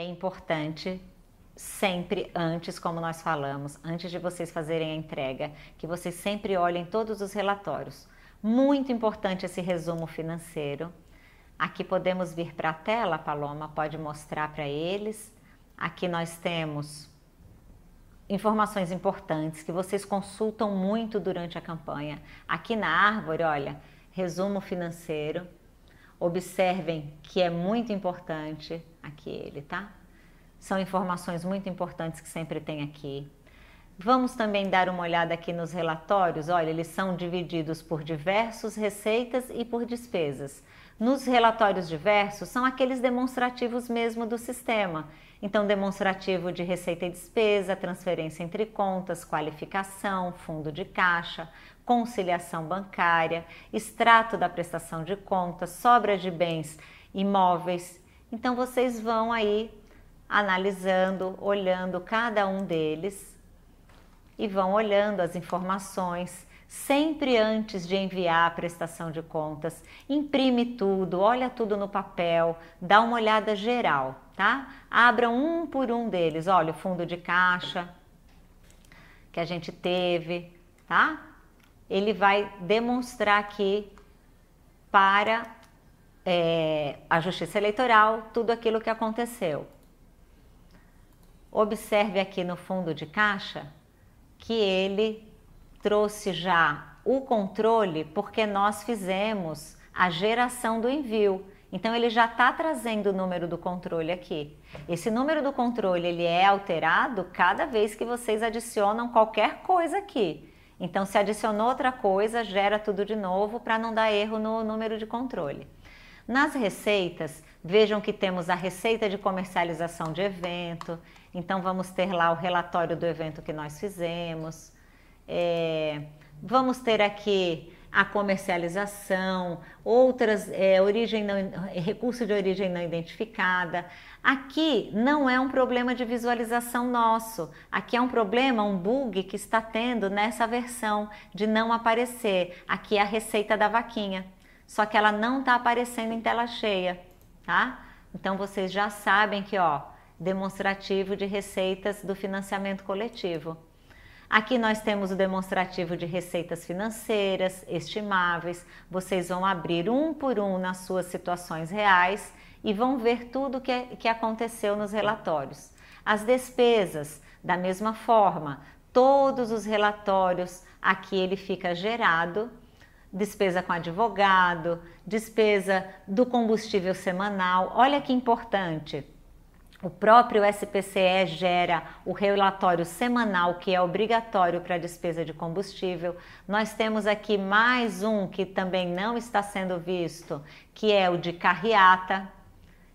É importante sempre antes, como nós falamos, antes de vocês fazerem a entrega, que vocês sempre olhem todos os relatórios. Muito importante esse resumo financeiro. Aqui podemos vir para a tela, Paloma pode mostrar para eles. Aqui nós temos informações importantes que vocês consultam muito durante a campanha. Aqui na árvore, olha, resumo financeiro. Observem que é muito importante aqui ele, tá? São informações muito importantes que sempre tem aqui. Vamos também dar uma olhada aqui nos relatórios. Olha, eles são divididos por diversos receitas e por despesas. Nos relatórios diversos são aqueles demonstrativos mesmo do sistema. Então, demonstrativo de receita e despesa, transferência entre contas, qualificação, fundo de caixa, conciliação bancária, extrato da prestação de contas, sobra de bens imóveis. Então, vocês vão aí analisando, olhando cada um deles e vão olhando as informações sempre antes de enviar a prestação de contas, imprime tudo, olha tudo no papel, dá uma olhada geral, tá? Abra um por um deles, olha o fundo de caixa que a gente teve, tá? Ele vai demonstrar aqui para é, a Justiça Eleitoral tudo aquilo que aconteceu. Observe aqui no fundo de caixa que ele trouxe já o controle porque nós fizemos a geração do envio. Então ele já está trazendo o número do controle aqui. Esse número do controle ele é alterado cada vez que vocês adicionam qualquer coisa aqui. Então se adicionou outra coisa, gera tudo de novo para não dar erro no número de controle. Nas receitas, vejam que temos a receita de comercialização de evento. Então vamos ter lá o relatório do evento que nós fizemos é, vamos ter aqui a comercialização, outras é, origem não, recurso de origem não identificada. Aqui não é um problema de visualização nosso, aqui é um problema, um bug que está tendo nessa versão de não aparecer. Aqui é a receita da vaquinha, só que ela não está aparecendo em tela cheia, tá? Então vocês já sabem que ó, demonstrativo de receitas do financiamento coletivo. Aqui nós temos o demonstrativo de receitas financeiras estimáveis. Vocês vão abrir um por um nas suas situações reais e vão ver tudo que, que aconteceu nos relatórios. As despesas, da mesma forma, todos os relatórios aqui ele fica gerado despesa com advogado, despesa do combustível semanal. Olha que importante. O próprio SPCE gera o relatório semanal que é obrigatório para a despesa de combustível. Nós temos aqui mais um que também não está sendo visto, que é o de carreata.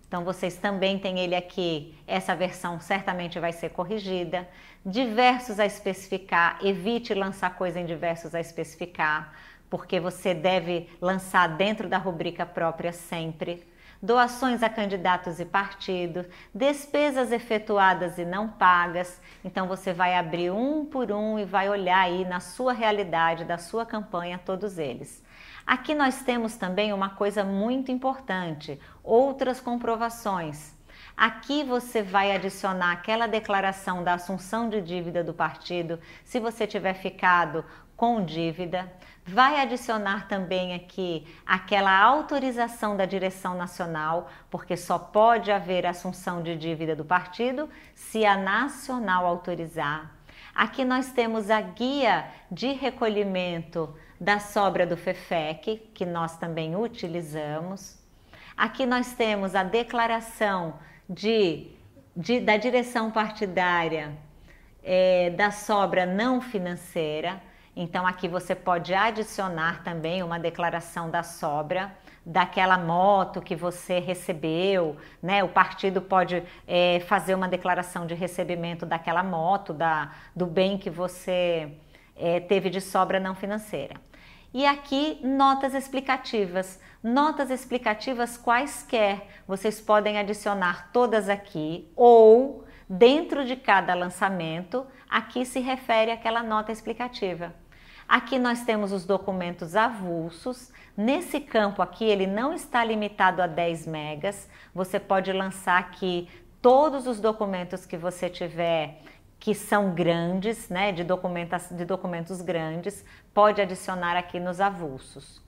Então vocês também têm ele aqui. Essa versão certamente vai ser corrigida. Diversos a especificar, evite lançar coisa em diversos a especificar, porque você deve lançar dentro da rubrica própria sempre doações a candidatos e partidos, despesas efetuadas e não pagas. Então você vai abrir um por um e vai olhar aí na sua realidade, da sua campanha, todos eles. Aqui nós temos também uma coisa muito importante: outras comprovações. Aqui você vai adicionar aquela declaração da assunção de dívida do partido, se você tiver ficado com dívida. Vai adicionar também aqui aquela autorização da direção nacional, porque só pode haver assunção de dívida do partido se a nacional autorizar. Aqui nós temos a guia de recolhimento da sobra do FEFEC, que nós também utilizamos. Aqui nós temos a declaração de, de da direção partidária é, da sobra não financeira. Então, aqui você pode adicionar também uma declaração da sobra daquela moto que você recebeu, né? O partido pode é, fazer uma declaração de recebimento daquela moto, da, do bem que você é, teve de sobra não financeira. E aqui notas explicativas. Notas explicativas quaisquer, vocês podem adicionar todas aqui ou dentro de cada lançamento, aqui se refere àquela nota explicativa. Aqui nós temos os documentos avulsos. Nesse campo aqui, ele não está limitado a 10 megas. Você pode lançar aqui todos os documentos que você tiver que são grandes, né, de, de documentos grandes, pode adicionar aqui nos avulsos.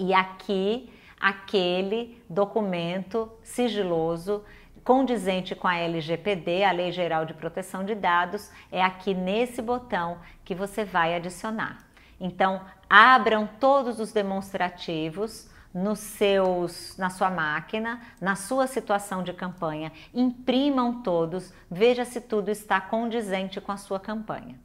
E aqui, aquele documento sigiloso condizente com a LGPD, a Lei Geral de Proteção de Dados, é aqui nesse botão que você vai adicionar. Então, abram todos os demonstrativos, nos seus, na sua máquina, na sua situação de campanha, imprimam todos, veja se tudo está condizente com a sua campanha.